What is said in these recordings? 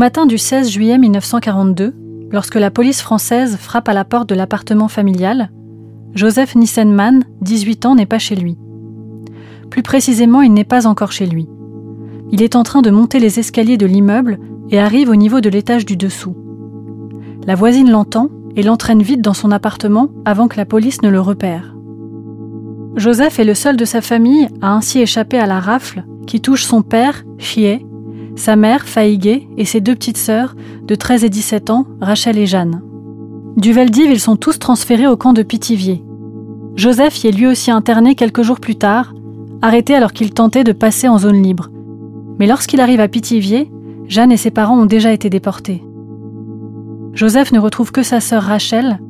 Matin du 16 juillet 1942, lorsque la police française frappe à la porte de l'appartement familial, Joseph Nissenman, 18 ans, n'est pas chez lui. Plus précisément, il n'est pas encore chez lui. Il est en train de monter les escaliers de l'immeuble et arrive au niveau de l'étage du dessous. La voisine l'entend et l'entraîne vite dans son appartement avant que la police ne le repère. Joseph est le seul de sa famille à ainsi échapper à la rafle qui touche son père, Chier, sa mère, Faïgué, et ses deux petites sœurs, de 13 et 17 ans, Rachel et Jeanne. Du Veldiv, ils sont tous transférés au camp de Pithiviers. Joseph y est lui aussi interné quelques jours plus tard, arrêté alors qu'il tentait de passer en zone libre. Mais lorsqu'il arrive à Pithiviers, Jeanne et ses parents ont déjà été déportés. Joseph ne retrouve que sa sœur Rachel,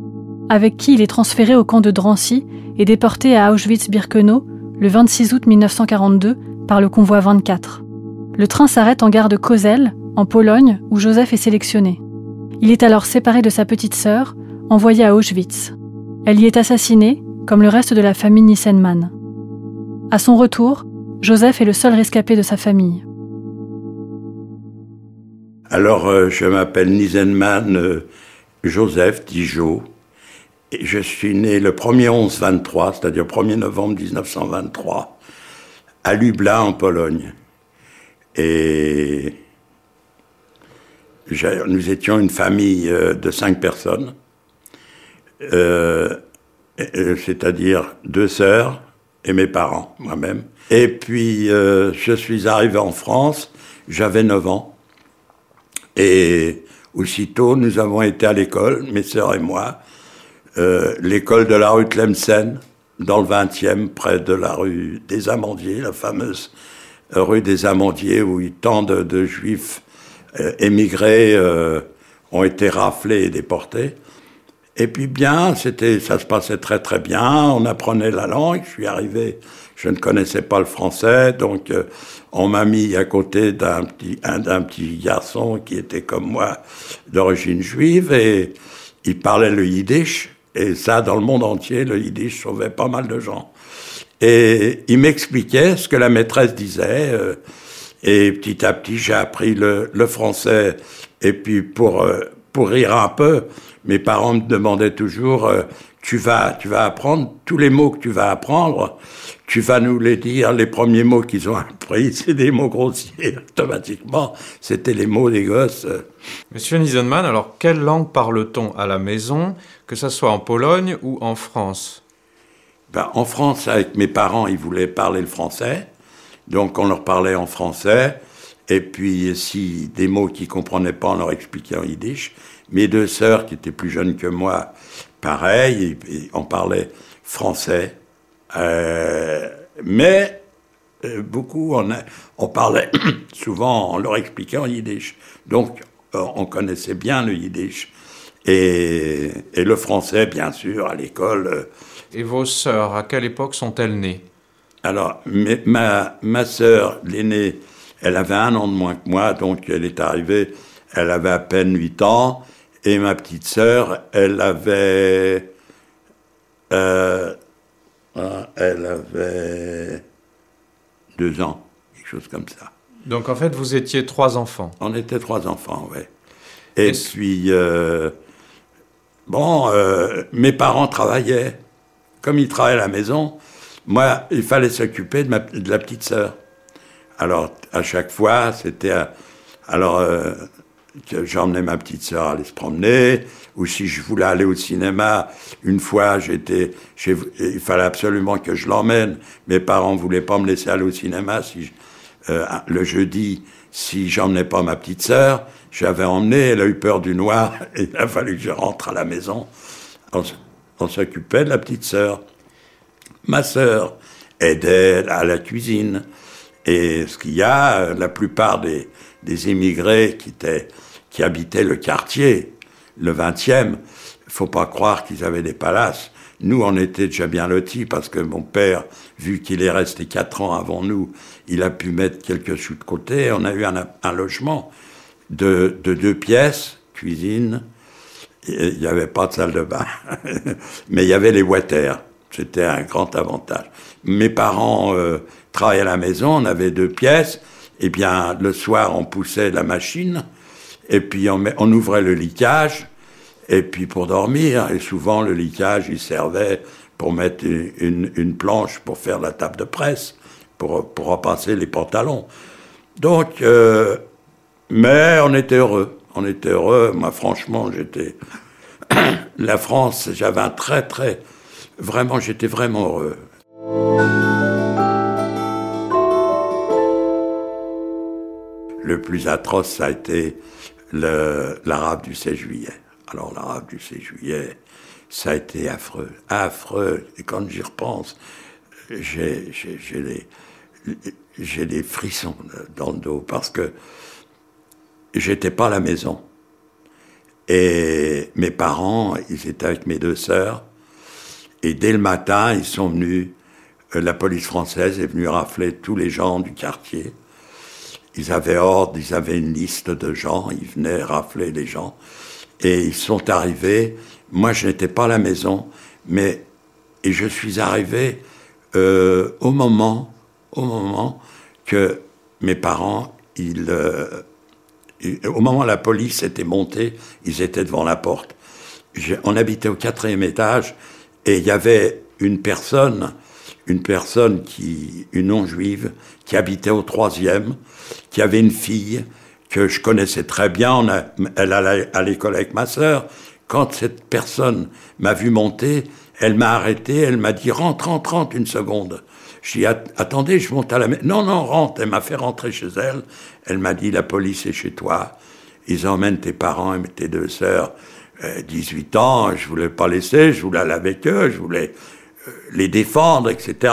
avec qui il est transféré au camp de Drancy et déporté à Auschwitz-Birkenau le 26 août 1942 par le convoi 24. Le train s'arrête en gare de Kozel, en Pologne, où Joseph est sélectionné. Il est alors séparé de sa petite sœur, envoyée à Auschwitz. Elle y est assassinée, comme le reste de la famille Nissenman. À son retour, Joseph est le seul rescapé de sa famille. Alors, euh, je m'appelle Nissenman euh, Joseph Dijon. Et je suis né le 1er 11-23, c'est-à-dire 1er novembre 1923, à Lublin, en Pologne. Et nous étions une famille euh, de cinq personnes, euh, c'est-à-dire deux sœurs et mes parents, moi-même. Et puis, euh, je suis arrivé en France, j'avais 9 ans. Et aussitôt, nous avons été à l'école, mes sœurs et moi, l'école de la rue Tlemcen, dans le 20e, près de la rue des Amandiers, la fameuse rue des Amandiers, où tant de, juifs euh, émigrés euh, ont été raflés et déportés. Et puis bien, c'était, ça se passait très très bien. On apprenait la langue. Je suis arrivé, je ne connaissais pas le français, donc euh, on m'a mis à côté d'un petit, d'un petit garçon qui était comme moi d'origine juive et il parlait le yiddish. Et ça, dans le monde entier, le yiddish sauvait pas mal de gens. Et il m'expliquait ce que la maîtresse disait. Euh, et petit à petit, j'ai appris le, le, français. Et puis pour euh, pour rire un peu, mes parents me demandaient toujours euh, tu vas tu vas apprendre tous les mots que tu vas apprendre. Tu vas nous les dire. Les premiers mots qu'ils ont appris, c'est des mots grossiers. Automatiquement, c'était les mots des gosses. Monsieur Nisenman, alors quelle langue parle-t-on à la maison, que ce soit en Pologne ou en France? Ben, en France, avec mes parents, ils voulaient parler le français. Donc on leur parlait en français. Et puis si des mots qu'ils comprenaient pas, on leur expliquait en yiddish. Mes deux sœurs, qui étaient plus jeunes que moi, pareil, on parlait français. Euh, mais euh, beaucoup, on, on parlait souvent, on leur expliquait en yiddish. Donc euh, on connaissait bien le yiddish. Et, le français, bien sûr, à l'école. Et vos sœurs, à quelle époque sont-elles nées? Alors, ma, ma sœur, l'aînée, elle avait un an de moins que moi, donc elle est arrivée, elle avait à peine 8 ans, et ma petite sœur, elle avait... Euh, elle avait deux ans, quelque chose comme ça. Donc en fait, vous étiez trois enfants. On était trois enfants, oui. Et puis, euh, bon, euh, mes parents travaillaient. Comme ils travaillaient à la maison, moi, il fallait s'occuper de, la petite sœur. Alors, à chaque fois, c'était... Alors, euh, j'emmenais ma petite sœur aller se promener, ou si je voulais aller au cinéma, une fois, j'étais, il fallait absolument que je l'emmène. Mes parents voulaient pas me laisser aller au cinéma si euh, le jeudi, si j'emmenais pas ma petite sœur. J'avais emmené, elle a eu peur du noir, et il a fallu que je rentre à la maison. On, s'occupait de la petite sœur. Ma sœur aidait à la cuisine. Et ce qu'il y a, la plupart des, des immigrés qui, étaient, qui habitaient le quartier, le 20e, faut pas croire qu'ils avaient des palaces. Nous, on était déjà bien lotis parce que mon père, vu qu'il est resté quatre ans avant nous, il a pu mettre quelques sous de côté. On a eu un, logement de, deux pièces, cuisine. Il n'y avait pas de salle de bain, mais il y avait les water. C'était un grand avantage. Mes parents euh, travaillaient à la maison, on avait deux pièces. Et eh bien, le soir, on poussait la machine, et puis on, on ouvrait le liquage, et puis pour dormir, et souvent le liquage, il servait pour mettre une, planche pour faire la table de presse, pour, pour repasser les pantalons. Donc, euh, mais on était heureux. On était heureux. Moi, franchement, j'étais. la France, j'avais un très, très. Vraiment, j'étais vraiment heureux. Le plus atroce, ça a été l'arabe du 16 juillet. Alors, l'arabe du 16 juillet, ça a été affreux, affreux. Et quand j'y repense, j'ai des, des frissons dans le dos parce que j'étais pas à la maison. Et mes parents, ils étaient avec mes deux sœurs. Et dès le matin, ils sont venus, euh, la police française est venue rafler tous les gens du quartier. Ils avaient ordre, ils avaient une liste de gens, ils venaient rafler les gens. Et ils sont arrivés. Moi, je n'étais pas à la maison, mais et je suis arrivé euh, au moment, au moment que mes parents, ils, euh, au moment où la police était montée, ils étaient devant la porte. On habitait au quatrième étage et il y avait une personne, une personne qui, une non-juive, qui habitait au troisième, qui avait une fille que je connaissais très bien. Elle allait à l'école avec ma sœur. Quand cette personne m'a vu monter, elle m'a arrêté, elle m'a dit rentre, rentre, rentre une seconde. Je dis attendez, je monte à la maison. Non, non, rentre. Elle m'a fait rentrer chez elle. Elle m'a dit la police est chez toi. Ils emmènent tes parents et tes deux sœurs. 18 euh, ans, je voulais pas laisser, je voulais aller avec eux, je voulais euh, les défendre, etc.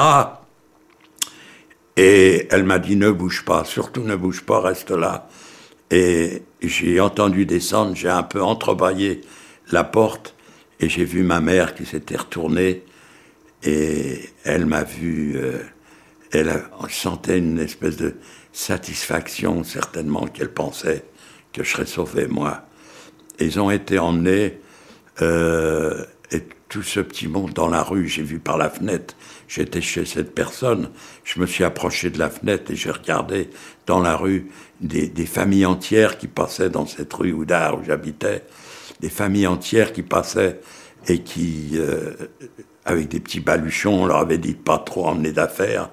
Et elle m'a dit ne bouge pas, surtout ne bouge pas, reste là. Et j'ai entendu descendre, j'ai un peu entrebâillé la porte et j'ai vu ma mère qui s'était retournée et elle m'a vu, euh, elle sentait une espèce de satisfaction, certainement, qu'elle pensait que je serais sauvé, moi. ils ont été emmenés, euh, et tout ce petit monde dans la rue, j'ai vu par la fenêtre, j'étais chez cette personne, je me suis approché de la fenêtre et j'ai regardé dans la rue des, familles entières qui passaient dans cette rue Oudard où j'habitais, des familles entières qui passaient et qui euh, avec des petits baluchons, on leur avait dit de pas trop emmener d'affaires.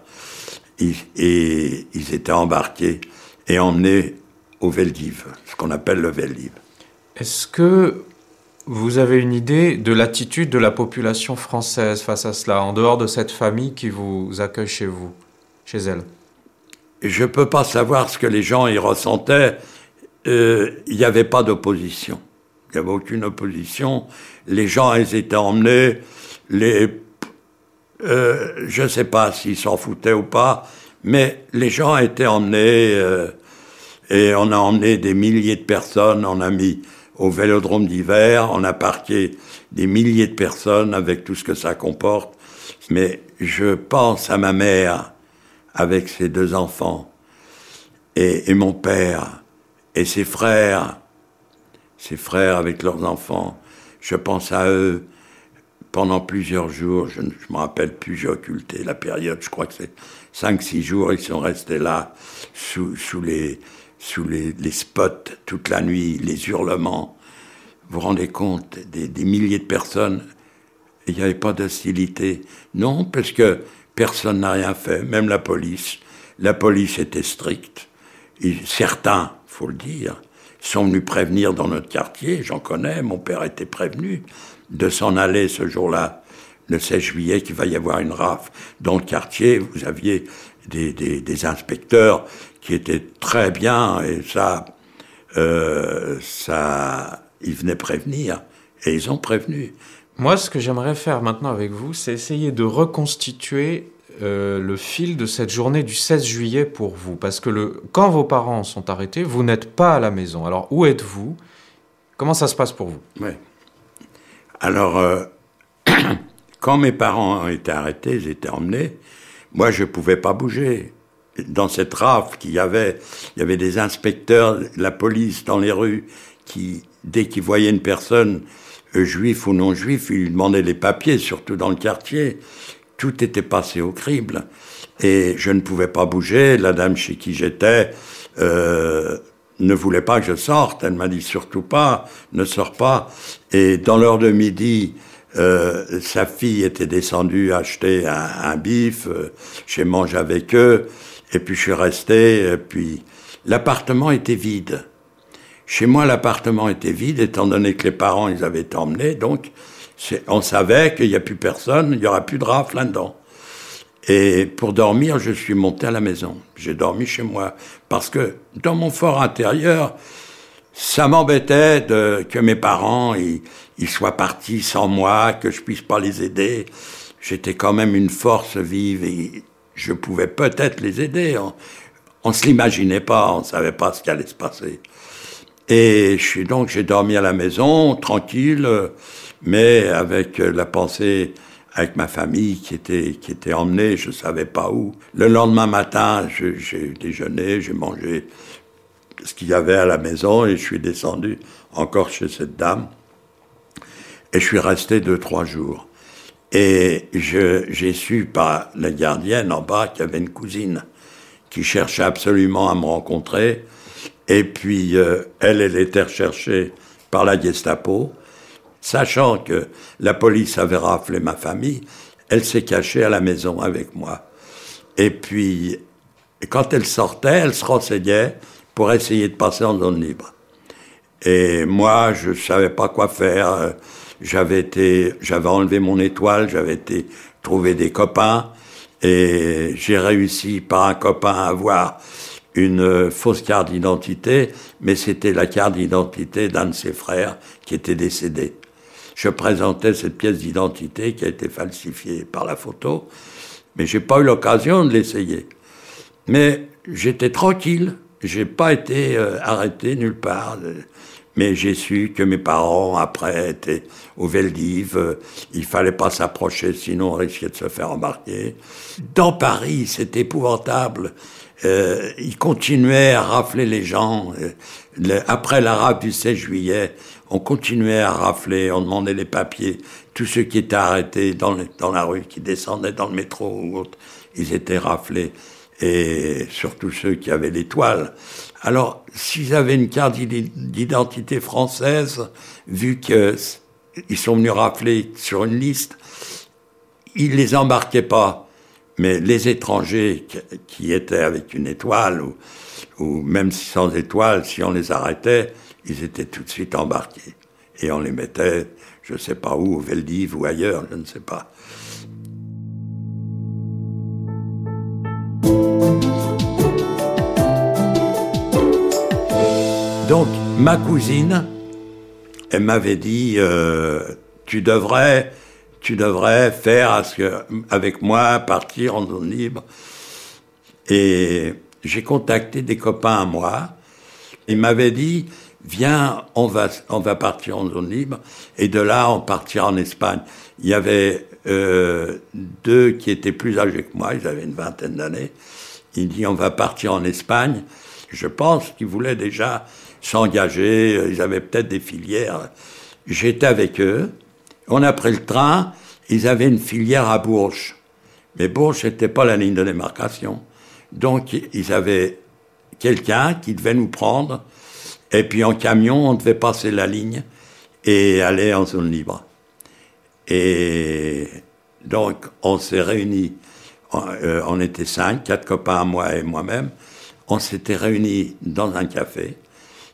Et, ils étaient embarqués et emmenés au Veldiv, ce qu'on appelle le Veldiv. Est-ce que vous avez une idée de l'attitude de la population française face à cela, en dehors de cette famille qui vous accueille chez vous, chez elle? Je ne peux pas savoir ce que les gens y ressentaient. Euh, il n'y avait pas d'opposition. Il n'y avait aucune opposition. Les gens, ils étaient emmenés les, euh, je ne sais pas s'ils s'en foutaient ou pas, mais les gens étaient emmenés euh, et on a emmené des milliers de personnes. On a mis au Vélodrome d'hiver, on a parqué des milliers de personnes avec tout ce que ça comporte. Mais je pense à ma mère avec ses deux enfants, et, et mon père, et ses frères, ses frères avec leurs enfants. Je pense à eux pendant plusieurs jours. Je ne me rappelle plus, j'ai occulté la période. Je crois que c'est cinq, six jours. Ils sont restés là, sous, sous les, sous les, les, spots, toute la nuit, les hurlements. Vous vous rendez compte, des, des milliers de personnes. Il n'y avait pas d'hostilité. Non, parce que personne n'a rien fait, même la police. La police était stricte. Et certains, faut le dire, sont venus prévenir dans notre quartier, j'en connais, mon père était prévenu de s'en aller ce jour-là, le 16 juillet, qu'il va y avoir une rafle. Dans le quartier, vous aviez des, des, des inspecteurs qui étaient très bien, et ça, euh, ça, ils venaient prévenir, et ils ont prévenu. Moi, ce que j'aimerais faire maintenant avec vous, c'est essayer de reconstituer euh, le fil de cette journée du 16 juillet pour vous Parce que le, quand vos parents sont arrêtés, vous n'êtes pas à la maison. Alors, où êtes-vous? Comment ça se passe pour vous? Alors, euh, quand mes parents ont été arrêtés, ils étaient emmenés, moi, je ne pouvais pas bouger. Dans cette rafle qu'il y avait, il y avait des inspecteurs, la police dans les rues, qui, dès qu'ils voyaient une personne, euh, juif ou non juif, ils demandaient les papiers, surtout dans le quartier tout était passé au crible. Et je ne pouvais pas bouger. La dame chez qui j'étais euh, ne voulait pas que je sorte. Elle m'a dit surtout pas, ne sors pas. Et dans l'heure de midi, euh, sa fille était descendue acheter un, un bif. Euh, j'ai mangé avec eux. Et puis je suis resté. Et puis l'appartement était vide. Chez moi, l'appartement était vide, étant donné que les parents, ils avaient été emmenés. Donc, on savait qu'il n'y a plus personne, il n'y aura plus de rafle là-dedans. Et pour dormir, je suis monté à la maison. J'ai dormi chez moi. Parce que dans mon fort intérieur, ça m'embêtait que mes parents ils, ils, soient partis sans moi, que je puisse pas les aider. J'étais quand même une force vive et je pouvais peut-être les aider. On, on se l'imaginait pas, on savait pas ce qui allait se passer. Et je suis donc j'ai dormi à la maison, tranquille mais avec euh, la pensée avec ma famille qui était qui était emmenée, je savais pas où. Le lendemain matin, j'ai déjeuné, j'ai mangé ce qu'il y avait à la maison et je suis descendu encore chez cette dame et je suis resté deux trois jours. Et j'ai su par la gardienne en bas qu'il y avait une cousine qui cherchait absolument à me rencontrer. Et puis euh, elle, elle était recherchée par la Gestapo sachant que la police avait raflé ma famille, elle s'est cachée à la maison avec moi. Et puis, quand elle sortait, elle se renseignait pour essayer de passer en zone libre. Et moi, je ne savais pas quoi faire. J'avais été, j'avais enlevé mon étoile, j'avais été trouver des copains, et j'ai réussi par un copain à avoir une fausse carte d'identité, mais c'était la carte d'identité d'un de ses frères qui était décédé je présentais cette pièce d'identité qui a été falsifiée par la photo, mais j'ai pas eu l'occasion de l'essayer. Mais j'étais tranquille, j'ai pas été euh, arrêté nulle part. Mais j'ai su que mes parents, après, étaient au Veldiv. Euh, il fallait pas s'approcher, sinon on risquait de se faire embarquer. Dans Paris, c'était épouvantable. Euh, ils continuaient à rafler les gens. Euh, après la rafle du 16 juillet, on continuait à rafler, on demandait les papiers. Tous ceux qui étaient arrêtés dans, dans la rue, qui descendaient dans le métro ou ils étaient raflés. Et surtout ceux qui avaient l'étoile. Alors, s'ils avaient une carte d'identité française, vu qu'ils sont venus rafler sur une liste, ils les embarquaient pas. Mais les étrangers qui étaient avec une étoile, ou même sans étoile, si on les arrêtait, ils étaient tout de suite embarqués. Et on les mettait, je ne sais pas où, au Veldiv ou ailleurs, je ne sais pas. Donc, ma cousine, elle m'avait dit, euh, tu devrais, tu devrais faire avec moi, partir en zone libre. Et j'ai contacté des copains à moi. Ils m'avaient dit, viens, on va, on va partir en zone libre, et de là, on partira en Espagne. Il y avait euh, deux qui étaient plus âgés que moi, ils avaient une vingtaine d'années. Il dit, on va partir en Espagne. Je pense qu'ils voulaient déjà s'engager, ils avaient peut-être des filières. J'étais avec eux, on a pris le train, ils avaient une filière à Bourges. Mais Bourges n'était pas la ligne de démarcation. Donc, ils avaient quelqu'un qui devait nous prendre, et puis en camion, on devait passer la ligne et aller en zone libre. Et donc, on s'est réunis, euh, on était cinq, quatre copains, moi et moi-même, on s'était réunis dans un café.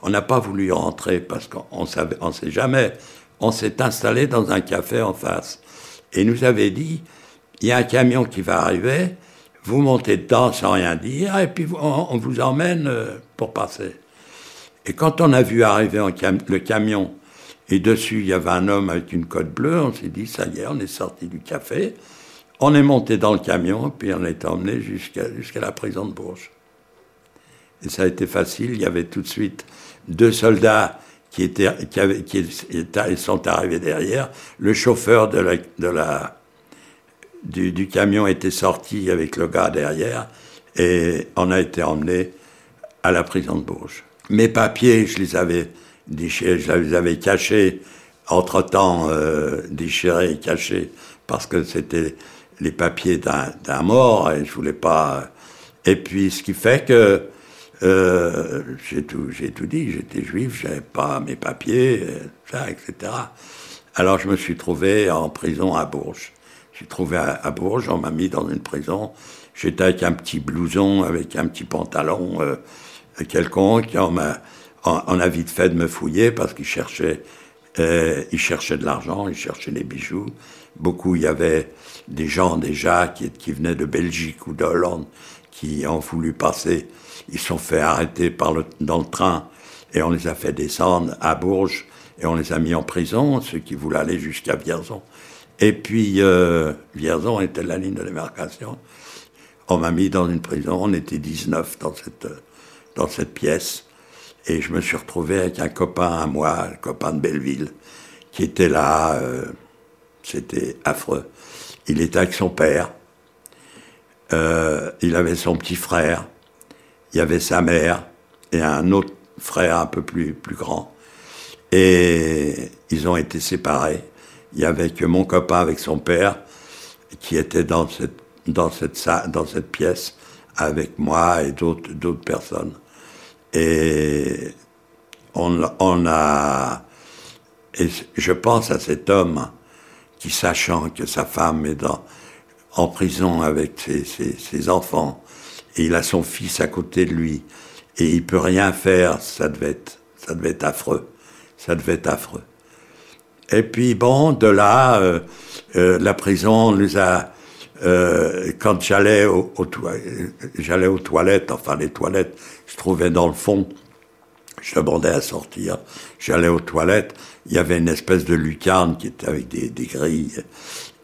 On n'a pas voulu rentrer parce qu'on savait, on sait jamais. On s'est installé dans un café en face et nous avait dit, il y a un camion qui va arriver, vous montez dedans sans rien dire, et puis on, vous emmène euh, pour passer. Et quand on a vu arriver le camion, et dessus il y avait un homme avec une cote bleue, on s'est dit, ça y est, on est sorti du café, on est monté dans le camion, puis on est emmené jusqu'à la prison de Bourges. Et ça a été facile, il y avait tout de suite deux soldats qui, étaient, qui sont arrivés derrière, le chauffeur de la, de la du, camion était sorti avec le gars derrière et on a été emmené à la prison de Bourges. Mes papiers, je les avais déchirés, je les avais cachés, entre-temps euh, déchirés et cachés, parce que c'était les papiers d'un mort et je voulais pas... Et puis ce qui fait que euh, j'ai tout, tout dit, j'étais juif, j'avais pas mes papiers, etc. Alors je me suis trouvé en prison à Bourges suis trouvé à, Bourges, on m'a mis dans une prison. J'étais avec un petit blouson, avec un petit pantalon euh, quelconque. On, m'a, on, a vite fait de me fouiller parce qu'ils cherchaient, euh, de l'argent, ils cherchaient des bijoux. Beaucoup, il y avait des gens déjà qui, qui venaient de Belgique ou de Hollande qui ont voulu passer. Ils sont fait arrêter dans le train et on les a fait descendre à Bourges et on les a mis en prison, ceux qui voulaient aller jusqu'à Vierzon. Et puis, euh, Vierzon était la ligne de démarcation. On m'a mis dans une prison, on était 19 dans cette, dans cette pièce. Et je me suis retrouvé avec un copain à moi, un copain de Belleville, qui était là. Euh, c'était affreux. Il était avec son père. Euh, il avait son petit frère. Il y avait sa mère et un autre frère un peu plus, plus grand. Et ils ont été séparés il y avait que mon copain avec son père qui était dans cette, dans cette, dans cette pièce avec moi et d'autres personnes. Et on, on a. Je pense à cet homme qui, sachant que sa femme est en prison avec ses, ses, enfants, et il a son fils à côté de lui, et il peut rien faire, ça devait être, ça devait être affreux. Ça devait être affreux. Et puis bon, de là, euh, euh, la prison nous a... Euh, quand j'allais au, j'allais aux toilettes, enfin les toilettes se trouvaient dans le fond, je demandais à sortir, j'allais aux toilettes, il y avait une espèce de lucarne qui était avec des, des grilles,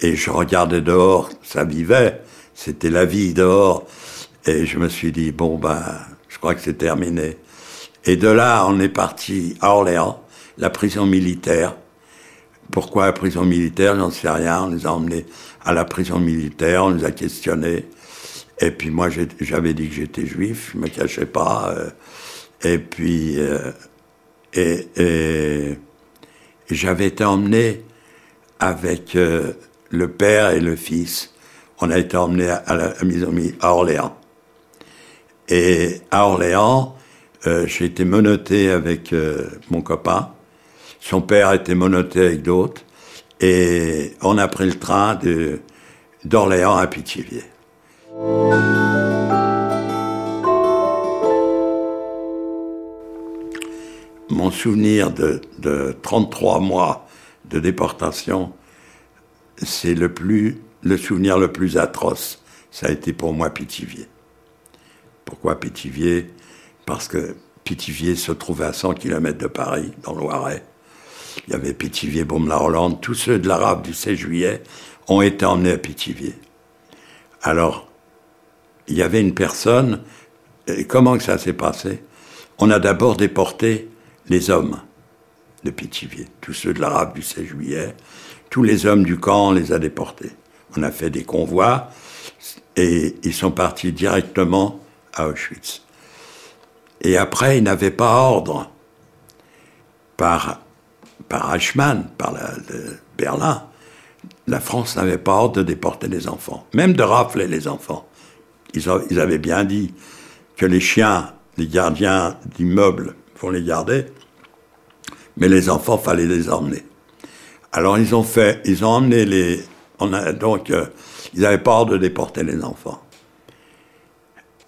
et je regardais dehors, ça vivait, c'était la vie dehors, et je me suis dit, bon ben, je crois que c'est terminé. Et de là, on est parti à Orléans, la prison militaire, pourquoi la prison militaire? J'en sais rien. On nous a emmenés à la prison militaire, on nous a questionnés. Et puis moi, j'avais dit que j'étais juif, je me cachais pas. Euh, et puis, euh, et, et, j'avais été emmené avec euh, le père et le fils. On a été emmené à, la à Orléans. Et à Orléans, j'ai été menotté avec mon copain. Son père était monoté avec d'autres. Et on a pris le train de, d'Orléans à Pithiviers. Mon souvenir de, de 33 mois de déportation, c'est le, plus, le souvenir le plus atroce. Ça a été pour moi Pithiviers. Pourquoi Pithiviers? Parce que Pithiviers se trouvait à 100 km de Paris, dans le Loiret. Il y avait Pithiviers, Baume-la-Hollande, tous ceux de l'arabe du 16 juillet ont été emmenés à Pithiviers. Alors, il y avait une personne, comment que ça s'est passé? On a d'abord déporté les hommes de Pithiviers, tous ceux de l'Arabe du 16 juillet, tous les hommes du camp, on les a déportés. On a fait des convois et ils sont partis directement à Auschwitz. Et après, ils n'avaient pas ordre par, par Eichmann, par Berlin. La France n'avait pas ordre de déporter les enfants, même de rafler les enfants. Ils, avaient bien dit que les chiens, les gardiens d'immeubles vont les garder, mais les enfants, fallait les emmener. Alors ils ont fait, ils ont emmené les, on a, donc euh, ils n'avaient pas de déporter les enfants.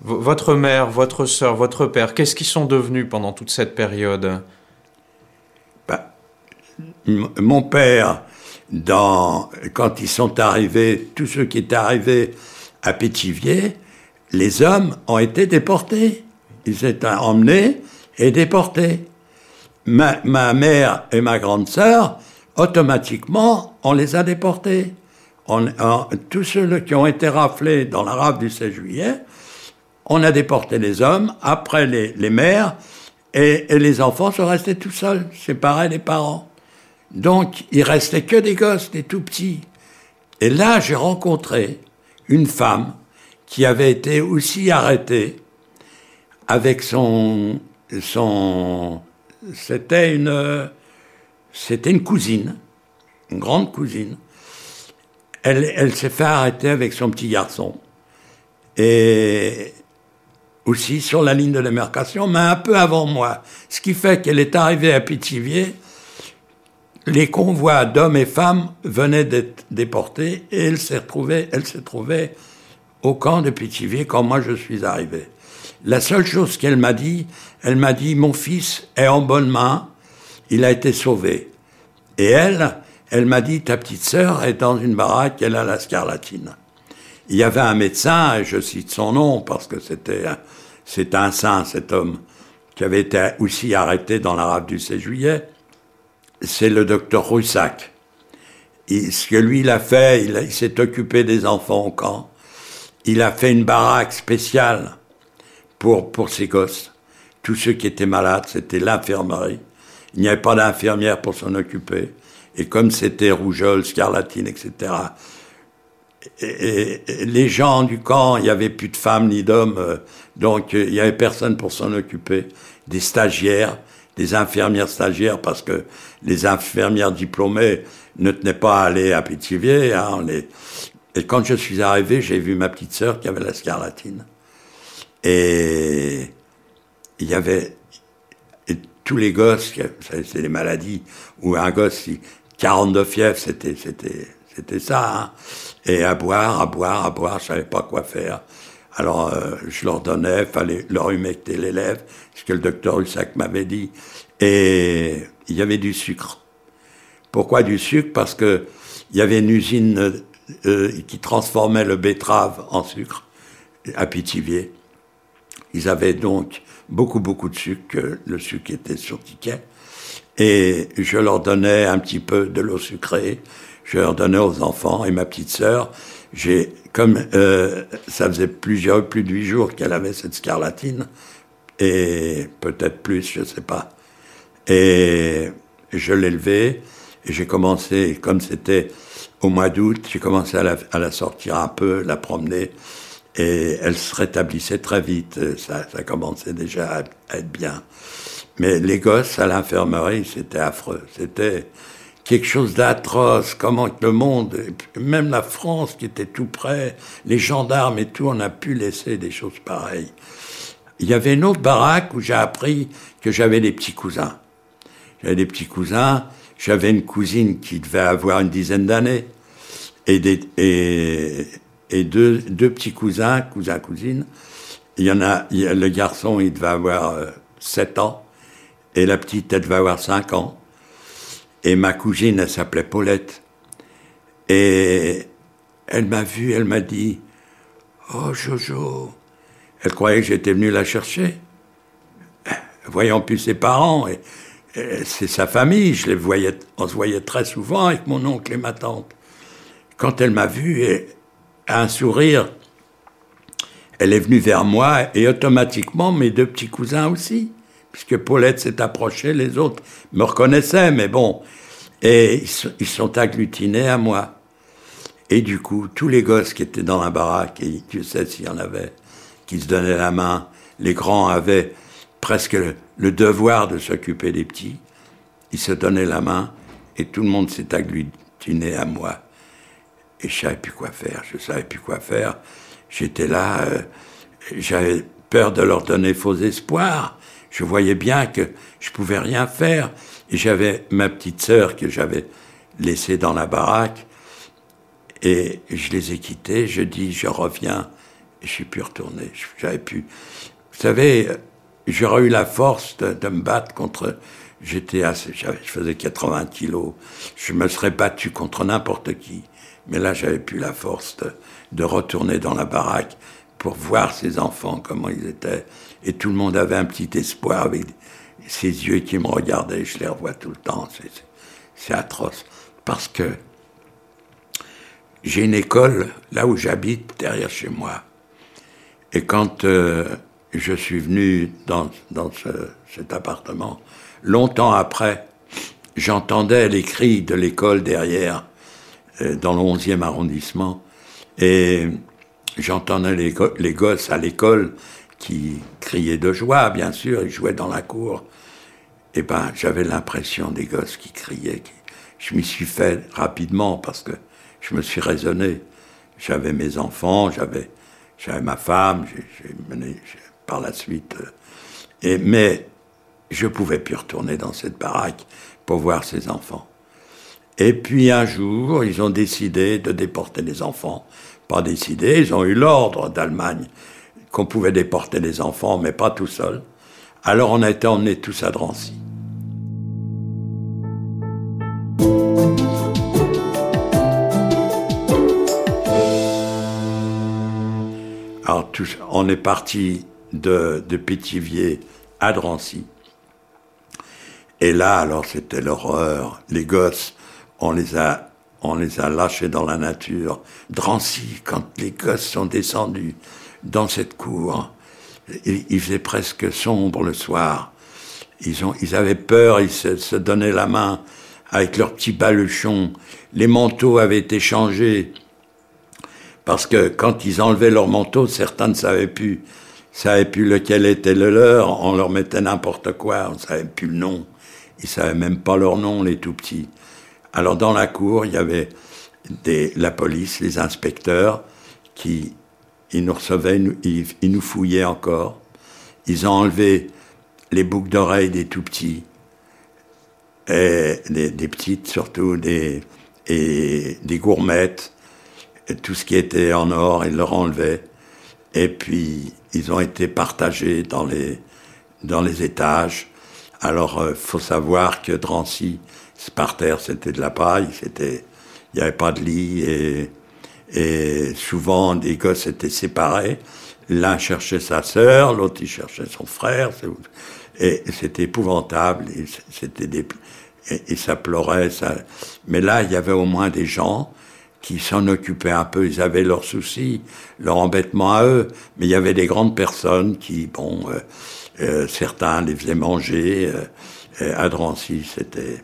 Votre mère, votre soeur, votre père, qu'est-ce qu'ils sont devenus pendant toute cette période? Mon père, quand ils sont arrivés, tous ceux qui étaient arrivés à Pétivier, les hommes ont été déportés. Ils étaient emmenés et déportés. Ma, mère et ma grande sœur, automatiquement, on les a déportés. Tous ceux qui ont été raflés dans la rafle du 16 juillet, on a déporté les hommes, après les, les mères, et, les enfants sont restés tout seuls, séparés des parents. Donc, il restait que des gosses, des tout petits. Et là, j'ai rencontré une femme qui avait été aussi arrêtée avec son, son, c'était une, c'était une cousine, une grande cousine. Elle, elle s'est fait arrêter avec son petit garçon. Et aussi sur la ligne de démarcation, mais un peu avant moi. Ce qui fait qu'elle est arrivée à Pithiviers, les convois d'hommes et femmes venaient d'être déportés et elle s'est retrouvée, elle s'est trouvée au camp de Pithiviers quand moi je suis arrivé. La seule chose qu'elle m'a dit, elle m'a dit mon fils est en bonne main, il a été sauvé. Et elle, elle m'a dit ta petite sœur est dans une baraque, elle a la scarlatine. Il y avait un médecin, et je cite son nom parce que c'était c'est un saint, cet homme, qui avait été aussi arrêté dans l'arabe du 16 juillet. C'est le docteur Roussac. ce que lui, il a fait, il, s'est occupé des enfants au camp. Il a fait une baraque spéciale pour, pour ses gosses. Tous ceux qui étaient malades, c'était l'infirmerie. Il n'y avait pas d'infirmière pour s'en occuper. Et comme c'était rougeole, scarlatine, etc., et, les gens du camp, il n'y avait plus de femmes ni d'hommes, euh, donc euh, il n'y avait personne pour s'en occuper. Des stagiaires, des infirmières stagiaires, parce que les infirmières diplômées ne tenaient pas à aller à Pithiviers. Hein, Et quand je suis arrivé, j'ai vu ma petite sœur qui avait la scarlatine. Et il y avait tous les gosses, c'est les maladies, où un gosse, 42 fièvres, c'était, c'était, c'était ça. Hein et à boire, à boire, à boire, je savais pas quoi faire. Alors euh, je leur donnais, fallait leur humecter les lèvres, ce que le docteur Hussac m'avait dit. Et il y avait du sucre. Pourquoi du sucre? Parce que il y avait une usine euh, qui transformait le betterave en sucre à Pithiviers. Ils avaient donc beaucoup beaucoup de sucre, le sucre était sur ticket. Et je leur donnais un petit peu de l'eau sucrée, je leur donnais aux enfants et ma petite sœur. J'ai, comme euh, ça faisait plusieurs, plus de huit jours qu'elle avait cette scarlatine, et peut-être plus, je sais pas. Et je l'ai levée, et j'ai commencé, comme c'était au mois d'août, j'ai commencé à la, sortir un peu, la promener, et elle se rétablissait très vite. Ça, ça commençait déjà à être bien. Mais les gosses à l'infirmerie, c'était affreux. C'était quelque chose d'atroce, comment le monde, même la France qui était tout près, les gendarmes et tout, on a pu laisser des choses pareilles. Il y avait une autre baraque où j'ai appris que j'avais des petits cousins. J'avais des petits cousins, j'avais une cousine qui devait avoir une dizaine d'années, et, deux, petits cousins, cousins, cousines. Il y en a, le garçon, il devait avoir euh, sept ans, et la petite, elle devait avoir cinq ans. Et ma cousine, elle s'appelait Paulette. Et elle m'a vu, elle m'a dit Oh Jojo. Elle croyait que j'étais venu la chercher. Voyant plus ses parents, et, c'est sa famille, je les voyais, on se voyait très souvent avec mon oncle et ma tante. Quand elle m'a vu, et, un sourire, elle est venue vers moi et automatiquement mes deux petits cousins aussi, puisque Paulette s'est approchée, les autres me reconnaissaient, mais bon. Et ils sont agglutinés à moi. Et du coup, tous les gosses qui étaient dans la baraque, et tu sais s'il y en avait, qui se donnaient la main, les grands avaient presque le, devoir de s'occuper des petits. Ils se donnaient la main et tout le monde s'est agglutiné à moi. Et je savais plus quoi faire, je savais plus quoi faire. J'étais là, euh, j'avais peur de leur donner faux espoirs. Je voyais bien que je pouvais rien faire. Et j'avais ma petite sœur que j'avais laissée dans la baraque. Et je les ai quittés. Je dis, je reviens. Et je suis plus retourné. J'avais pu. Vous savez, j'aurais eu la force de, me battre contre. J'étais assez. Je faisais 80 kilos. Je me serais battu contre n'importe qui. Mais là, j'avais plus la force de, retourner dans la baraque pour voir ces enfants, comment ils étaient. Et tout le monde avait un petit espoir avec ces yeux qui me regardaient. Je les revois tout le temps. C'est atroce. Parce que j'ai une école là où j'habite, derrière chez moi. Et quand euh, je suis venu dans, cet appartement, longtemps après, j'entendais les cris de l'école derrière, euh, dans le 11e arrondissement, et j'entendais les, gosses à l'école qui criaient de joie, bien sûr, ils jouaient dans la cour. Et ben, j'avais l'impression des gosses qui criaient. Je m'y suis fait rapidement parce que je me suis raisonné. J'avais mes enfants, j'avais, j'avais ma femme, j'ai mené par la suite. Euh, et, mais je pouvais plus retourner dans cette baraque pour voir ces enfants. Et puis un jour, ils ont décidé de déporter les enfants. Pas décidé, ils ont eu l'ordre d'Allemagne qu'on pouvait déporter les enfants, mais pas tout seul. Alors on a été emmenés tous à Drancy. Alors on est parti de, de à Drancy. Et là, alors c'était l'horreur. Les gosses, on les a, on les a lâchés dans la nature. Drancy, quand les gosses sont descendus dans cette cour, il, faisait presque sombre le soir. Ils, ont, ils avaient peur, ils se, se donnaient la main avec leurs petits baluchons. Les manteaux avaient été changés parce que quand ils enlevaient leur manteau, certains ne savaient plus, savaient plus lequel était le leur. On leur mettait n'importe quoi, on savait plus le nom. Ils savaient même pas leur nom, les tout petits. Alors dans la cour, il y avait la police, les inspecteurs, qui ils nous recevaient, ils, nous fouillaient encore. Ils ont enlevé les boucles d'oreilles des tout petits, et des, petites surtout, des, et des gourmettes, tout ce qui était en or, ils leur enlevaient. Et puis, ils ont été partagés dans les, dans les étages. Alors, euh, faut savoir que Drancy, par terre, c'était de la paille, c'était, il n'y avait pas de lit et, et souvent, des gosses étaient séparés. L'un cherchait sa sœur, l'autre il cherchait son frère. Et c'était épouvantable. Et c'était des, et, ça pleurait. Ça... Mais là, il y avait au moins des gens qui s'en occupaient un peu, ils avaient leurs soucis, leur embêtement à eux, mais il y avait des grandes personnes qui, bon, euh, euh, certains les faisaient manger. Euh, à Drancy, c'était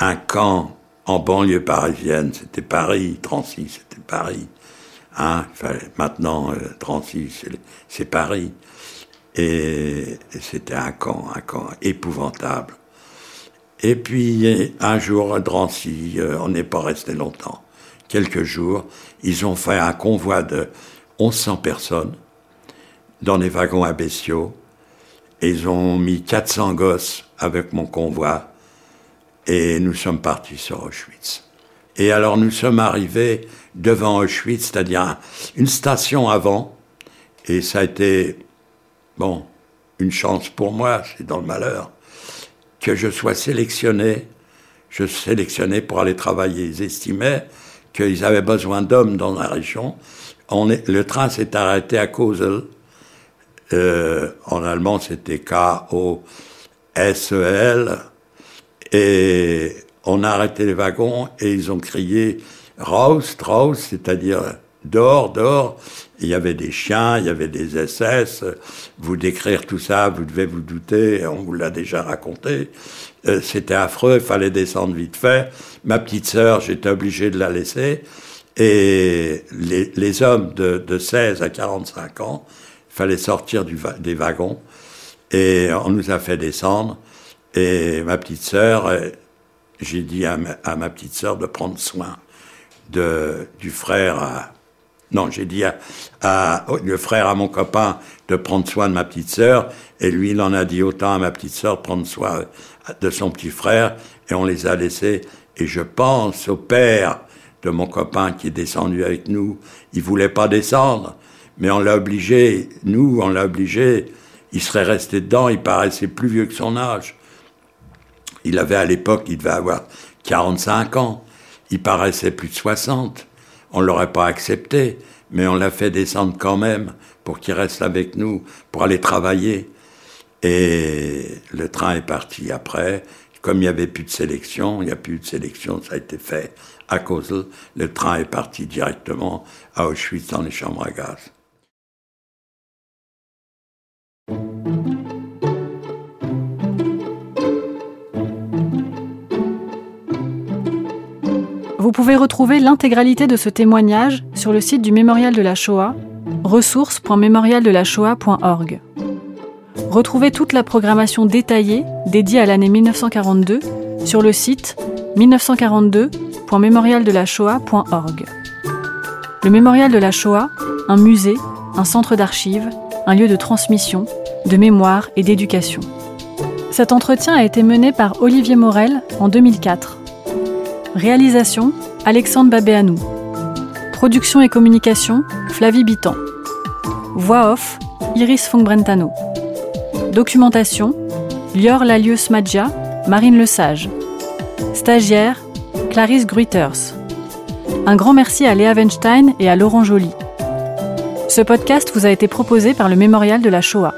un camp en banlieue parisienne, c'était Paris, Drancy, c'était Paris. Hein, maintenant, Drancy, c'est Paris. Et c'était un camp, un camp épouvantable. Et puis, un jour, à Drancy, euh, on n'est pas resté longtemps, quelques jours, ils ont fait un convoi de 1100 personnes dans des wagons à bestiaux. Ils ont mis 400 gosses avec mon convoi. Et nous sommes partis sur Auschwitz. Et alors nous sommes arrivés devant Auschwitz, c'est-à-dire une station avant. Et ça a été, bon, une chance pour moi, c'est dans le malheur que je sois sélectionné. Je sélectionné pour aller travailler. Ils estimaient qu'ils avaient besoin d'hommes dans la région. Le train s'est arrêté à Kosel. Euh, en allemand, c'était K-O-S-E-L. Et on a arrêté les wagons et ils ont crié Raus, raus, c'est-à-dire dehors, dehors, il y avait des chiens, il y avait des SS. Vous décrire tout ça, vous devez vous douter, on vous l'a déjà raconté. Euh, c'était affreux, il fallait descendre vite fait. Ma petite sœur, j'étais obligé de la laisser. Et les, hommes de, de, 16 à 45 ans, il fallait sortir des wagons. Et on nous a fait descendre. Et ma petite sœur, euh, j'ai dit à ma, petite sœur de prendre soin du frère à, non, j'ai dit à, à, le frère à mon copain de prendre soin de ma petite sœur, et lui, il en a dit autant à ma petite sœur de prendre soin de son petit frère, et on les a laissés. Et je pense au père de mon copain qui est descendu avec nous. Il voulait pas descendre, mais on l'a obligé, nous, on l'a obligé. Il serait resté dedans, il paraissait plus vieux que son âge. Il avait à l'époque, il devait avoir 45 ans. Il paraissait plus de 60. On l'aurait pas accepté, mais on l'a fait descendre quand même pour qu'il reste avec nous, pour aller travailler. Et le train est parti après. Comme il n'y avait plus de sélection, il n'y a plus de sélection, ça a été fait à cause le train est parti directement à Auschwitz dans les chambres à gaz. Vous pouvez retrouver l'intégralité de ce témoignage sur le site du Mémorial de la Shoah, ressources.mémorialdelaShoah.org. Retrouvez toute la programmation détaillée dédiée à l'année 1942 sur le site 1942.mémorialdelashoah.org. Le Mémorial de la Shoah, un musée, un centre d'archives, un lieu de transmission, de mémoire et d'éducation. Cet entretien a été mené par Olivier Morel en 2004. Réalisation Alexandre Babéanou. Production et communication Flavie Bitan. Voix off Iris Fongbrentano. Documentation Lior Lalius Madja, Marine Lesage. Stagiaire Clarisse Gruiters. Un grand merci à Léa Weinstein et à Laurent Joly. Ce podcast vous a été proposé par le Mémorial de la Shoah.